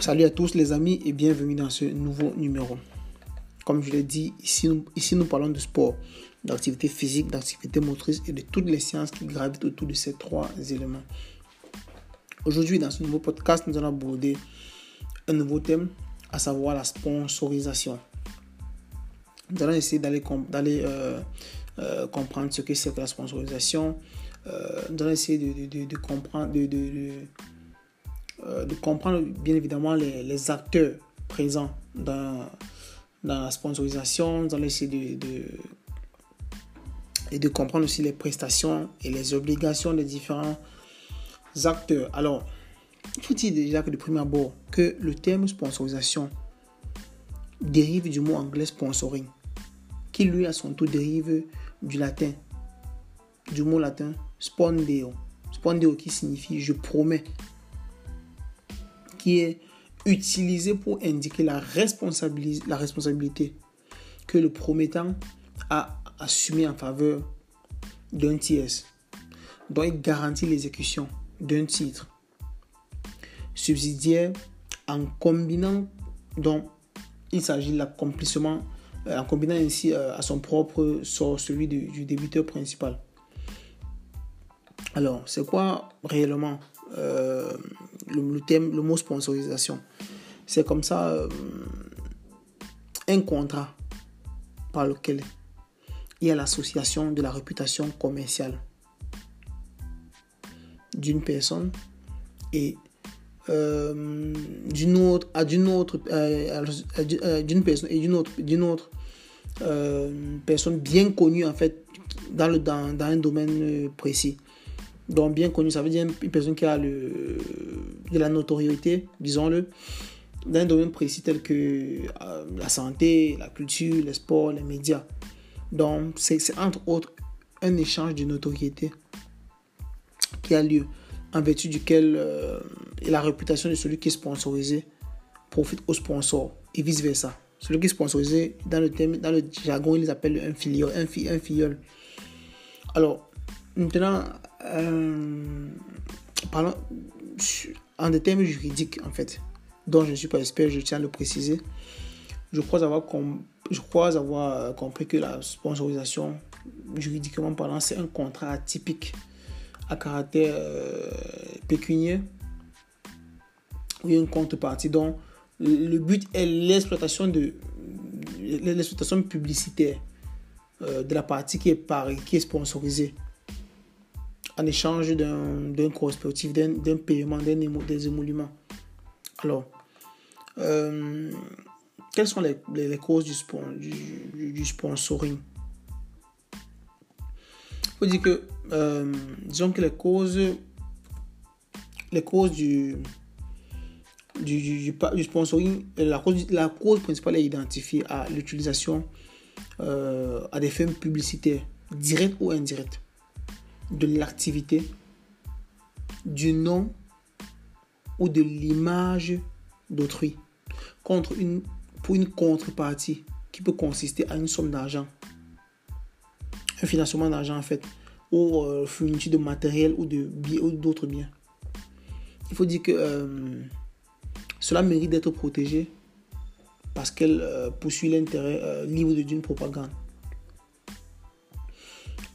Salut à tous les amis et bienvenue dans ce nouveau numéro. Comme je l'ai dit, ici nous, parlons de sport, d'activité physique, d'activité motrice et de toutes les sciences qui gravitent autour de ces trois éléments. Aujourd'hui, dans ce nouveau podcast, nous allons aborder un nouveau thème, à savoir la sponsorisation. Nous allons essayer d'aller euh, euh, comprendre ce que c'est que la sponsorisation. Euh, nous allons essayer de, comprendre, euh, de comprendre bien évidemment les, acteurs présents dans, la sponsorisation, dans l'essayer de, de, et de comprendre aussi les prestations et les obligations des différents acteurs. Alors, il faut dire déjà que de premier abord que le terme sponsorisation dérive du mot anglais sponsoring, qui lui à son tour dérive du latin, du mot latin spondeo. Spondeo qui signifie je promets qui est utilisé pour indiquer la, la responsabilité que le promettant a assumé en faveur d'un tiers. Donc, il garantit l'exécution d'un titre subsidiaire en combinant, donc, il s'agit de l'accomplissement, euh, en combinant ainsi euh, à son propre sort celui du débiteur principal. Alors, c'est quoi réellement euh, le, thème, le mot sponsorisation. C'est comme ça euh, un contrat par lequel il y a l'association de la réputation commerciale d'une personne et euh, d'une autre à d'une autre d'une personne et d'une autre d'une autre personne bien connue en fait dans le dans, dans un domaine précis donc bien connu, ça veut dire une personne qui a le, de la notoriété, disons-le, dans un domaine précis tel que euh, la santé, la culture, les sports, les médias. Donc c'est entre autres un échange de notoriété qui a lieu en vertu duquel euh, la réputation de celui qui est sponsorisé profite au sponsor et vice versa. Celui qui est sponsorisé, dans le, thème, dans le jargon, ils appellent un filiol. Un, fi, un filleul. Alors, maintenant, euh, en des termes juridiques, en fait, dont je ne suis pas expert, je tiens à le préciser. Je crois avoir, je crois avoir compris que la sponsorisation, juridiquement parlant, c'est un contrat atypique à caractère euh, pécunier ou une contrepartie dont le but est l'exploitation de l'exploitation publicitaire euh, de la partie qui est, par, qui est sponsorisée en échange d'un correspectif, d'un paiement, des émoluments. Alors, euh, quelles sont les, les, causes du, du, du, sponsoring? Il faut dire que, euh, disons que les causes, les causes du, du, du, sponsoring, la cause, la cause principale est identifiée à l'utilisation euh, à des fins publicitaires, directes ou indirectes de l'activité, du nom ou de l'image d'autrui contre une, pour une contrepartie qui peut consister à une somme d'argent, un financement d'argent en fait, ou euh, fourniture de matériel ou de ou d'autres biens. Il faut dire que euh, cela mérite d'être protégé parce qu'elle euh, poursuit l'intérêt libre d'une propagande.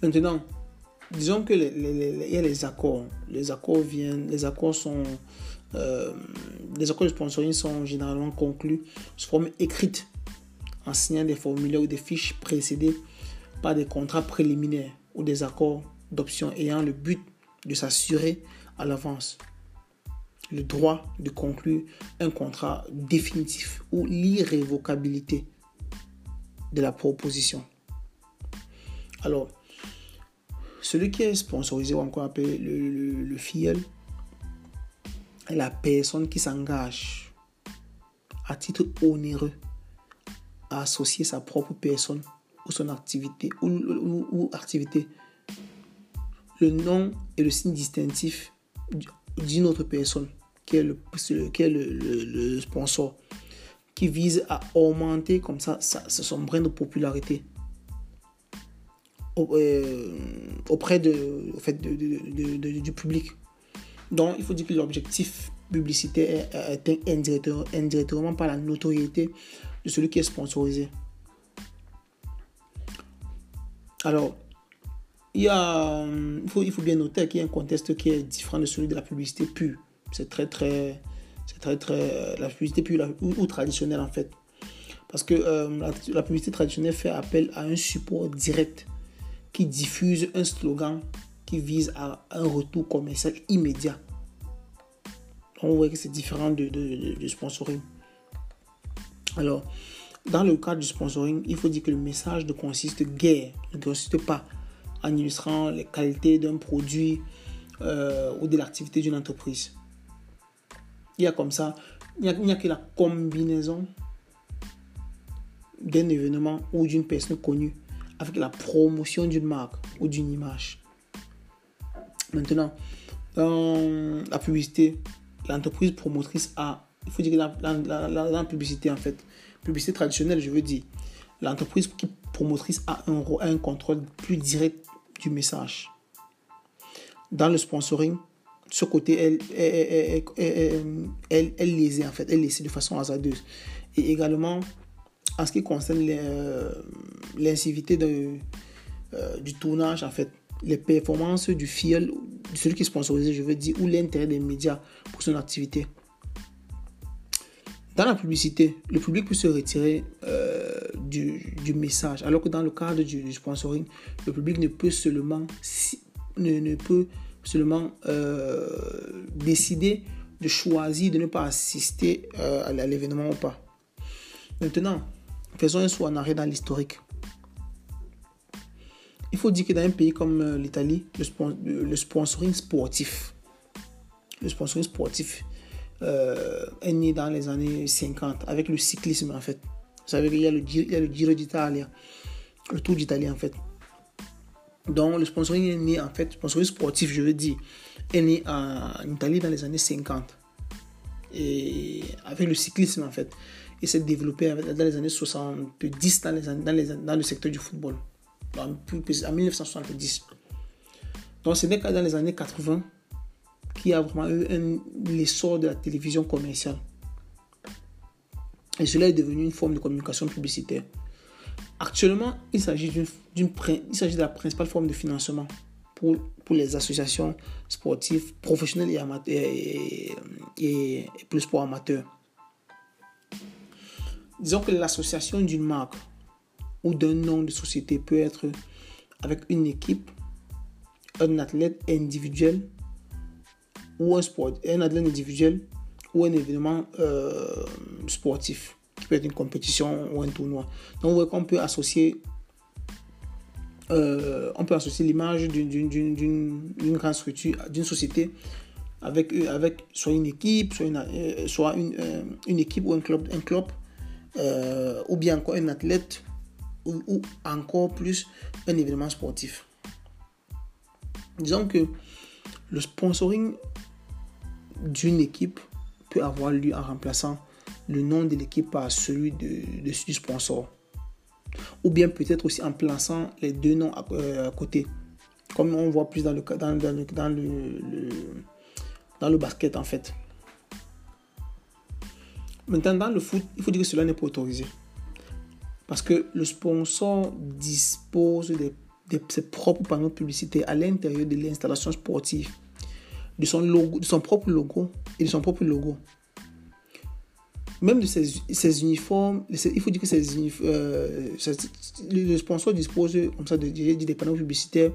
Maintenant, disons que les, y a les accords. Les accords viennent, les accords sont, euh, les accords de sponsoring sont généralement conclus sous forme écrite, en signant des formulaires ou des fiches précédées par des contrats préliminaires ou des accords d'option ayant le but de s'assurer à l'avance le droit de conclure un contrat définitif ou l'irrévocabilité de la proposition. Alors, celui qui est sponsorisé ou encore appelé le, le, filleul est la personne qui s'engage à titre onéreux à associer sa propre personne ou son activité ou, activité. Le nom et le signe distinctif d'une autre personne qui est le, est le, sponsor qui vise à augmenter comme ça, son brin de popularité auprès de, fait, de, du public. Donc, il faut dire que l'objectif publicité est atteinte indirectement par la notoriété de celui qui est sponsorisé. Alors, il, y a, il, faut, il faut bien noter qu'il y a un contexte qui est différent de celui de la publicité pure. C'est très, très, c'est très, très, la publicité pure ou, traditionnelle en fait. Parce que euh, la, publicité traditionnelle fait appel à un support direct qui diffuse un slogan qui vise à un retour commercial immédiat. on voit que c'est différent de, du sponsoring. Alors, dans le cadre du sponsoring, il faut dire que le message ne consiste guère, ne consiste pas en illustrant les qualités d'un produit euh, ou de l'activité d'une entreprise. Il y a comme ça, il n'y a, que la combinaison d'un événement ou d'une personne connue avec la promotion d'une marque ou d'une image. Maintenant, dans la publicité, l'entreprise promotrice a, il faut dire que dans, la publicité en fait, publicité traditionnelle, je veux dire, l'entreprise qui promotrice a un, un contrôle plus direct du message. Dans le sponsoring, ce côté, elle, elle, elle, lésait en fait, elle laissait de façon hasardeuse. Et également, en ce qui concerne euh, l'incivité euh, du tournage, en fait, les performances du fiel, celui qui est sponsorisé, je veux dire, ou l'intérêt des médias pour son activité. Dans la publicité, le public peut se retirer euh, du, message, alors que dans le cadre du, sponsoring, le public ne peut seulement, ne, peut seulement décider de choisir de ne pas assister à l'événement ou pas. Maintenant, faisons un saut en arrière dans l'historique. Il faut dire que dans un pays comme l'Italie, le, le, sponsoring sportif, le sponsoring sportif euh, est né dans les années 50 avec le cyclisme en fait. Vous savez qu'il y a le, Giro d'Italie, le Tour d'Italie en fait. Donc le sponsoring est né en fait, sponsoring sportif je veux dire, est né en, Italie dans les années 50. Et avec le cyclisme en fait. Et s'est développé dans les années 70 dans, dans, le secteur du football. En, en 1970. Donc ce n'est que dans les années 80 qui a vraiment eu l'essor de la télévision commerciale. Et cela est devenu une forme de communication publicitaire. Actuellement, il s'agit, d'une, il s'agit de la principale forme de financement pour, pour les associations sportives professionnelles et, amateurs, et, et, pour le sport amateur. Disons que l'association d'une marque ou d'un nom de société peut être avec une équipe, un athlète individuel ou un, sport, un athlète individuel ou un événement euh, sportif, qui peut être une compétition ou un tournoi. Donc, vous voyez qu'on peut associer, euh, on peut associer l'image d'une grande structure, d'une société, avec, soit une équipe, soit une, euh, équipe ou un club ou bien encore un athlète, ou, encore plus un événement sportif. Disons que le sponsoring d'une équipe peut avoir lieu en remplaçant le nom de l'équipe par celui de, du sponsor. Ou bien peut-être aussi en plaçant les deux noms à, euh, côté. Comme on voit plus dans le, dans, le, dans, le, dans le basket en fait. Maintenant, dans le foot, il faut dire que cela n'est pas autorisé. Parce que le sponsor dispose de, de ses propres panneaux publicitaires à l'intérieur de l'installation sportive de son, logo, de son propre logo et de son propre logo. Même de ses, ses uniformes, il faut dire que ces euh, le sponsor dispose comme ça de, des panneaux publicitaires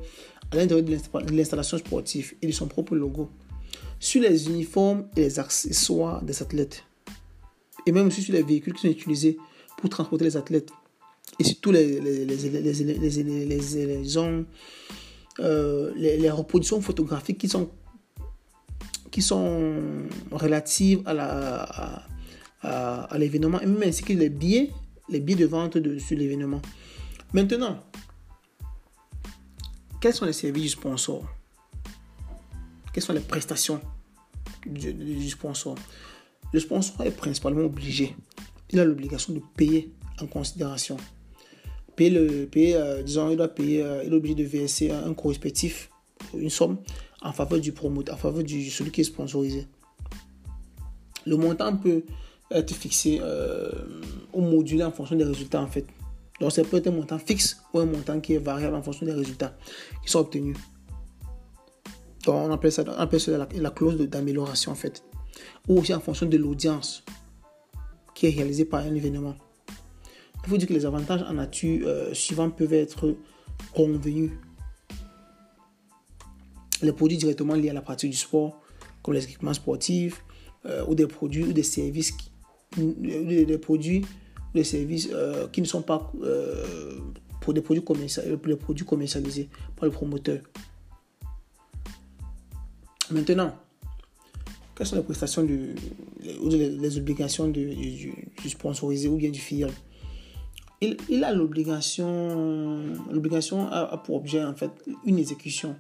à l'intérieur de l'installation sportive et de son propre logo. Sur les uniformes et les accessoires des athlètes. Et même aussi sur les véhicules qui sont utilisés pour transporter les athlètes. Et surtout les, les, les, les, reproductions photographiques qui sont relatives à la à, l'événement et même ainsi que les billets, les billets de vente sur l'événement. Maintenant, quels sont les services du sponsor Quelles sont les prestations du, sponsor Le sponsor est principalement obligé. Il a l'obligation de payer en considération. Payer le, payer, euh, disons, il doit payer, euh, il est obligé de verser un correspectif, une somme en faveur du promoteur, en faveur de celui qui est sponsorisé. Le montant peut être fixé euh, ou modulé en fonction des résultats en fait. Donc c'est peut être un montant fixe ou un montant qui est variable en fonction des résultats qui sont obtenus. Donc on appelle ça, la, clause d'amélioration en fait. Ou aussi en fonction de l'audience qui est réalisée par un événement. Il faut dire que les avantages en nature euh, suivants peuvent être convenus. Les produits directement liés à la pratique du sport, comme les équipements sportifs, euh, ou des produits ou des services, des produits des services euh, qui ne sont pas pour des produits, les produits commercialisés par le promoteur. Maintenant, quelles sont les prestations du, ou les, obligations du, sponsorisé ou bien du filial? Il, a l'obligation, l'obligation a, pour objet en fait une exécution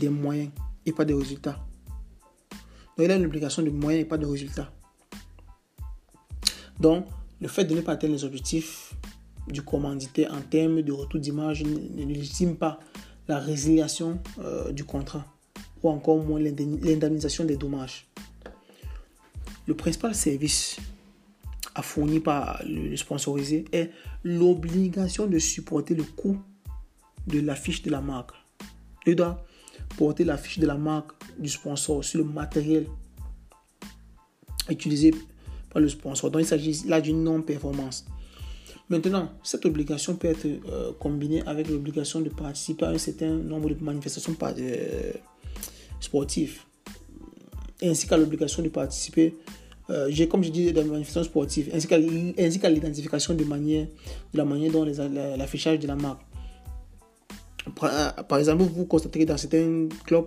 des moyens et pas des résultats. Donc il a une obligation de moyens et pas de résultats. Donc le fait de ne pas atteindre les objectifs du commandité en termes de retour d'image ne légitime pas la résiliation euh, du contrat ou encore moins l'indemnisation des dommages. Le principal service à fournir par le sponsorisé est l'obligation de supporter le coût de l'affiche de la marque. Il doit porter l'affiche de la marque du sponsor sur le matériel utilisé par le sponsor. Donc il s'agit là d'une non-performance. Maintenant, cette obligation peut être euh, combinée avec l'obligation de participer à un certain nombre de manifestations euh, sportives, ainsi qu'à l'obligation de participer euh, j'ai, comme je dis, des manifestations sportives, ainsi qu'à, l'identification de, manière, de la manière dont l'affichage de la marque. Par, exemple, vous constatez que dans certains clubs,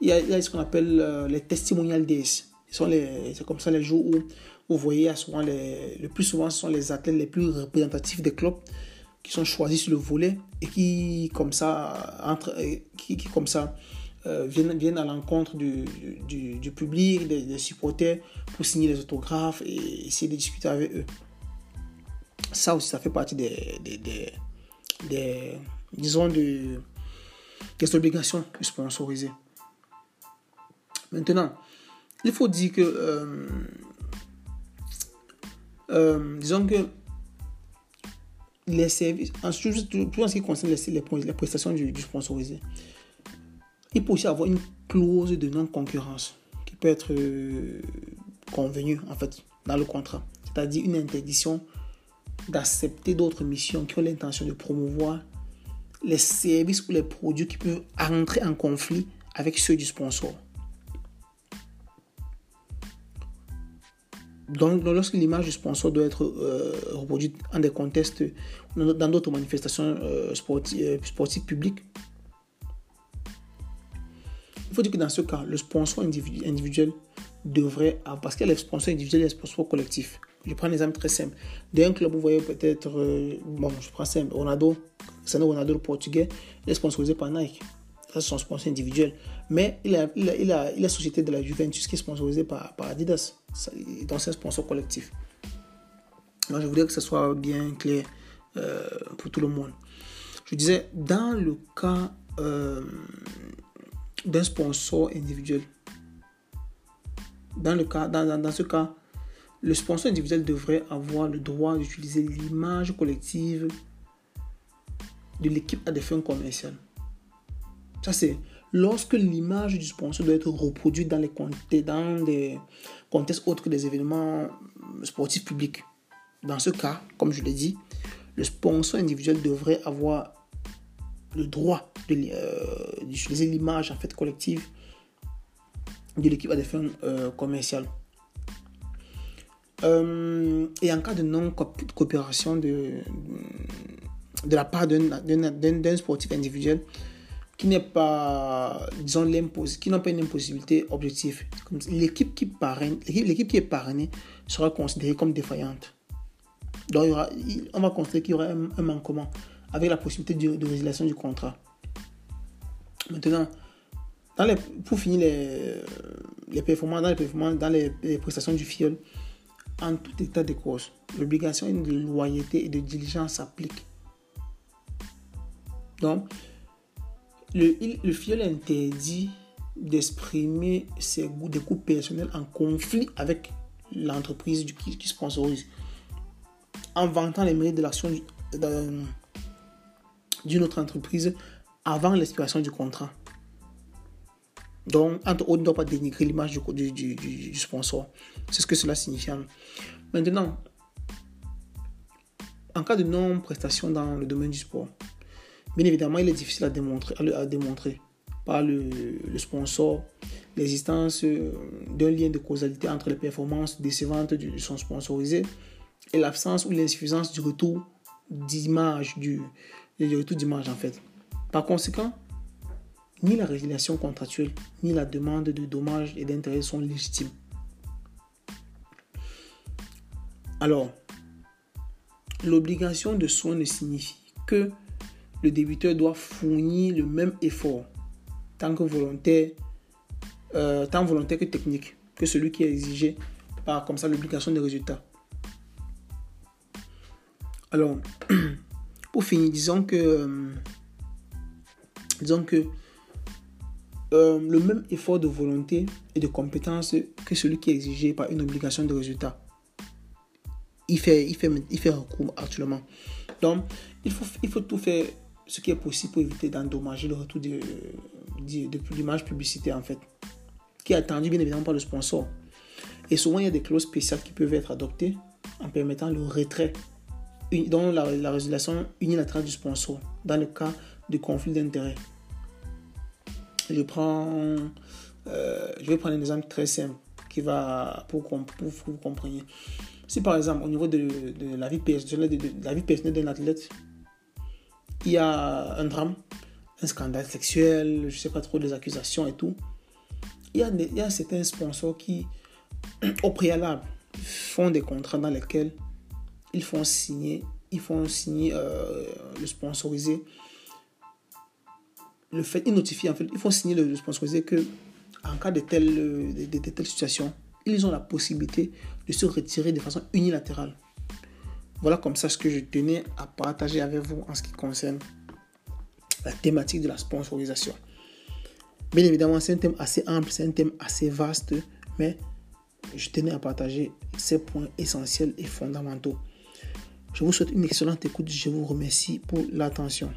il y a, ce qu'on appelle euh, les testimonial days. c'est comme ça les jours où vous voyez souvent les, le plus souvent, ce sont les athlètes les plus représentatifs des clubs qui sont choisis sur le volet et qui, comme ça, entre, qui, qui comme ça, euh, viennent, à l'encontre du, du, public, des, supporters, pour signer les autographes et essayer de discuter avec eux. Ça aussi, ça fait partie des, des, des, disons, des obligations sponsorisées. Maintenant, il faut dire que, euh, euh, disons que les services, en, tout, en ce qui concerne les, les, prestations du, du sponsorisé, il peut aussi avoir une clause de non-concurrence qui peut être euh, convenue en fait dans le contrat, c'est-à-dire une interdiction d'accepter d'autres missions qui ont l'intention de promouvoir les services ou les produits qui peuvent entrer en conflit avec ceux du sponsor. Donc, lorsque l'image du sponsor doit être euh, reproduite en des contextes, dans d'autres manifestations euh, sportives, publiques, faut que dans ce cas, le sponsor individuel devrait avoir, parce qu'il y a les sponsors individuels et les sponsors collectifs. Je prends un exemple très simple. D'un club, vous voyez peut-être, euh, bon, je prends simple, Ronaldo, Cristiano Ronaldo, le portugais, il est sponsorisé par Nike. Ça, c'est son sponsor individuel. Mais il a, il a, il a, la société de la Juventus qui est sponsorisée par, par Adidas. Donc, c'est un sponsor collectif. Moi, je voudrais que ce soit bien clair euh, pour tout le monde. Je disais, dans le cas euh, d'un sponsor individuel. Dans, le cas, dans, dans, ce cas, le sponsor individuel devrait avoir le droit d'utiliser l'image collective de l'équipe à des fins commerciales. Ça, c'est lorsque l'image du sponsor doit être reproduite dans, les, dans des contextes autres que des événements sportifs publics. Dans ce cas, comme je l'ai dit, le sponsor individuel devrait avoir le droit euh, d'utiliser l'image en fait collective de l'équipe à des fins euh, commerciales. Euh, et en cas de non-coopération de, de la part d'un sportif individuel qui n'est pas, disons, qui n'a pas une impossibilité objective, l'équipe qui, l'équipe qui est parrainée sera considérée comme défaillante. Donc, on va considérer qu'il y aura un manquement avec la possibilité de, résiliation du contrat. Maintenant, pour finir les, performances, dans les performances, dans les, prestations du FIOL, en tout état de cause, l'obligation de loyauté et de diligence s'applique. Donc, le, le FIOL interdit d'exprimer ses goûts, des goûts personnels en conflit avec l'entreprise qui, qui sponsorise. En vantant les mérites de l'action d'une autre entreprise avant l'expiration du contrat. Donc, on ne doit pas dénigrer l'image du, sponsor. C'est ce que cela signifie. Maintenant, en cas de non-prestation dans le domaine du sport, bien évidemment, il est difficile à démontrer, par le, le sponsor l'existence euh, d'un lien de causalité entre les performances décevantes de son sponsorisé et l'absence ou l'insuffisance du retour d'image, du, du retour d'image en fait. Par conséquent, ni la résiliation contractuelle, ni la demande de dommages et d'intérêts sont légitimes. Alors, l'obligation de soins ne signifie que le débiteur doit fournir le même effort, tant que volontaire, euh, tant volontaire que technique, que celui qui est exigé par comme ça l'obligation de résultat. Alors, pour disons que, euh, disons que euh, le même effort de volonté et de compétence que celui qui est exigé par une obligation de résultat. Il fait, il fait, il fait recours actuellement. Donc, il faut, il faut tout faire ce qui est possible pour éviter d'endommager le retour de, de, de l'image publicitaire, en fait, qui est attendu bien évidemment par le sponsor. Et souvent, il y a des clauses spéciales qui peuvent être adoptées en permettant le retrait dans la, résolution unilatérale du sponsor dans le cas de conflit d'intérêts. Je prends, euh, je vais prendre un exemple très simple qui va pour, que vous compreniez. Si par exemple au niveau de, la vie personnelle de, la vie personnelle d'un athlète, il y a un drame, un scandale sexuel, je sais pas trop des accusations et tout, il y a, il y a certains sponsors qui au préalable font des contrats dans lesquels ils font signer, ils font signer euh, le sponsorisé le fait, ils notifient, en fait, il faut signer le sponsorisé que en cas de telle, de telle situation, ils ont la possibilité de se retirer de façon unilatérale. Voilà comme ça ce que je tenais à partager avec vous en ce qui concerne la thématique de la sponsorisation. Bien évidemment, c'est un thème assez ample, c'est un thème assez vaste, mais je tenais à partager ces points essentiels et fondamentaux. Je vous souhaite une excellente écoute. Je vous remercie pour l'attention.